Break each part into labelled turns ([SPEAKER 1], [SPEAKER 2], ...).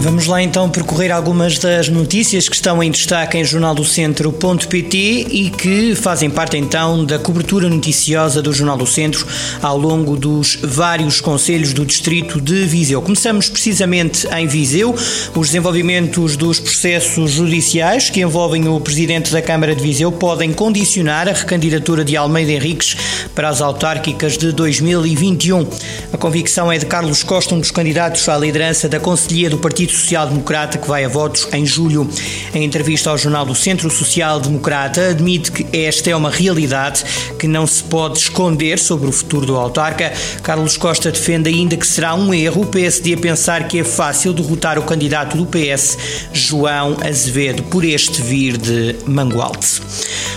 [SPEAKER 1] Vamos lá então percorrer algumas das notícias que estão em destaque em jornaldocentro.pt e que fazem parte então da cobertura noticiosa do Jornal do Centro ao longo dos vários conselhos do distrito de Viseu. Começamos precisamente em Viseu, os desenvolvimentos dos processos judiciais que envolvem o presidente da Câmara de Viseu podem condicionar a recandidatura de Almeida Henriques para as autárquicas de 2021. A convicção é de Carlos Costa, um dos candidatos à liderança da Conselhia do Partido Social Democrata, que vai a votos em julho. Em entrevista ao jornal do Centro Social Democrata, admite que esta é uma realidade que não se pode esconder sobre o futuro do autarca. Carlos Costa defende ainda que será um erro o PSD pensar que é fácil derrotar o candidato do PS, João Azevedo, por este vir de Mangualde.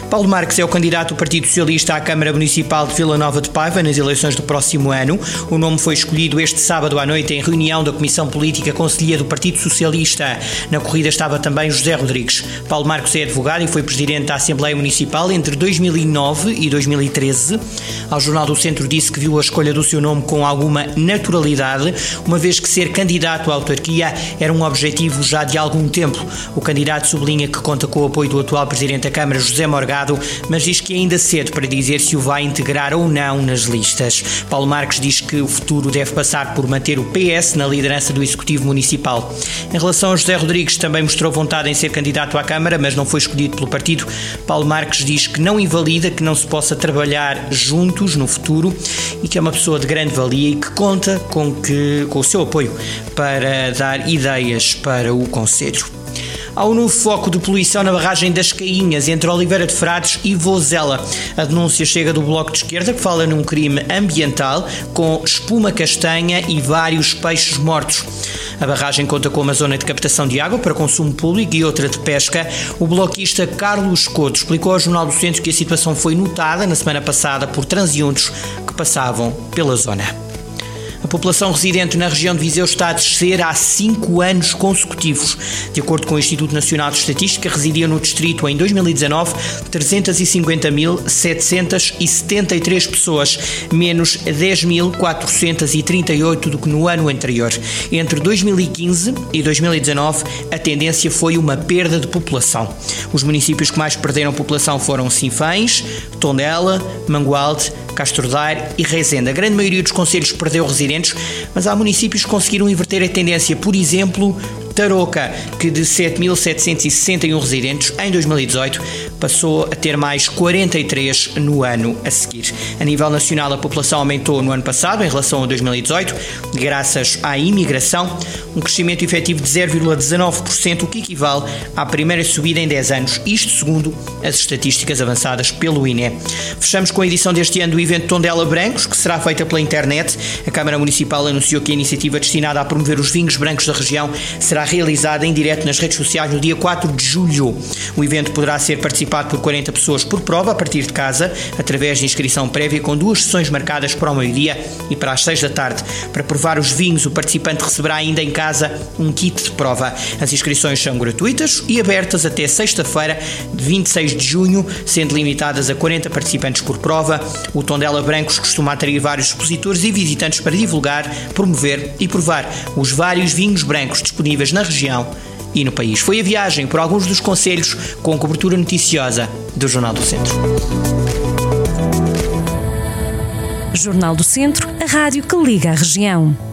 [SPEAKER 1] Paulo Marques é o candidato do Partido Socialista à Câmara Municipal de Vila Nova de Paiva nas eleições do próximo ano. O nome foi escolhido este sábado à noite em reunião da Comissão Política Conselhia do Partido Socialista. Na corrida estava também José Rodrigues. Paulo Marques é advogado e foi presidente da Assembleia Municipal entre 2009 e 2013. Ao Jornal do Centro disse que viu a escolha do seu nome com alguma naturalidade, uma vez que ser candidato à autarquia era um objetivo já de algum tempo. O candidato sublinha que conta com o apoio do atual presidente da Câmara, José Morgado mas diz que é ainda cedo para dizer se o vai integrar ou não nas listas. Paulo Marques diz que o futuro deve passar por manter o PS na liderança do Executivo Municipal. Em relação a José Rodrigues, também mostrou vontade em ser candidato à Câmara, mas não foi escolhido pelo partido. Paulo Marques diz que não invalida que não se possa trabalhar juntos no futuro e que é uma pessoa de grande valia e que conta com, que, com o seu apoio para dar ideias para o Conselho. Há um novo foco de poluição na barragem das Cainhas, entre Oliveira de Frades e Vozela. A denúncia chega do Bloco de Esquerda, que fala num crime ambiental com espuma castanha e vários peixes mortos. A barragem conta com uma zona de captação de água para consumo público e outra de pesca. O bloquista Carlos Couto explicou ao Jornal do Centro que a situação foi notada na semana passada por transeuntes que passavam pela zona. A população residente na região de Viseu está a descer há cinco anos consecutivos. De acordo com o Instituto Nacional de Estatística, residiam no distrito em 2019 350.773 pessoas, menos 10.438 do que no ano anterior. Entre 2015 e 2019, a tendência foi uma perda de população. Os municípios que mais perderam população foram Sinfãs, Tondela, Mangualde, Castro Daire e Rezende. A grande maioria dos conselhos perdeu residentes, mas há municípios que conseguiram inverter a tendência. Por exemplo, Tarouca, que de 7.761 residentes em 2018 passou a ter mais 43 no ano a seguir. A nível nacional, a população aumentou no ano passado em relação a 2018, graças à imigração, um crescimento efetivo de 0,19%, o que equivale à primeira subida em 10 anos, isto segundo as estatísticas avançadas pelo INE. Fechamos com a edição deste ano do evento Tondela Brancos, que será feita pela internet. A Câmara Municipal anunciou que a iniciativa destinada a promover os vinhos brancos da região será será realizada em direto nas redes sociais no dia 4 de julho. O evento poderá ser participado por 40 pessoas por prova a partir de casa, através de inscrição prévia, com duas sessões marcadas para o meio-dia e para as 6 da tarde. Para provar os vinhos, o participante receberá ainda em casa um kit de prova. As inscrições são gratuitas e abertas até sexta-feira, de 26 de junho, sendo limitadas a 40 participantes por prova. O Tondela Brancos costuma atrair vários expositores e visitantes para divulgar, promover e provar os vários vinhos brancos disponíveis na região e no país. Foi a viagem por alguns dos conselhos com cobertura noticiosa do Jornal do Centro.
[SPEAKER 2] Jornal do Centro, a rádio que liga a região.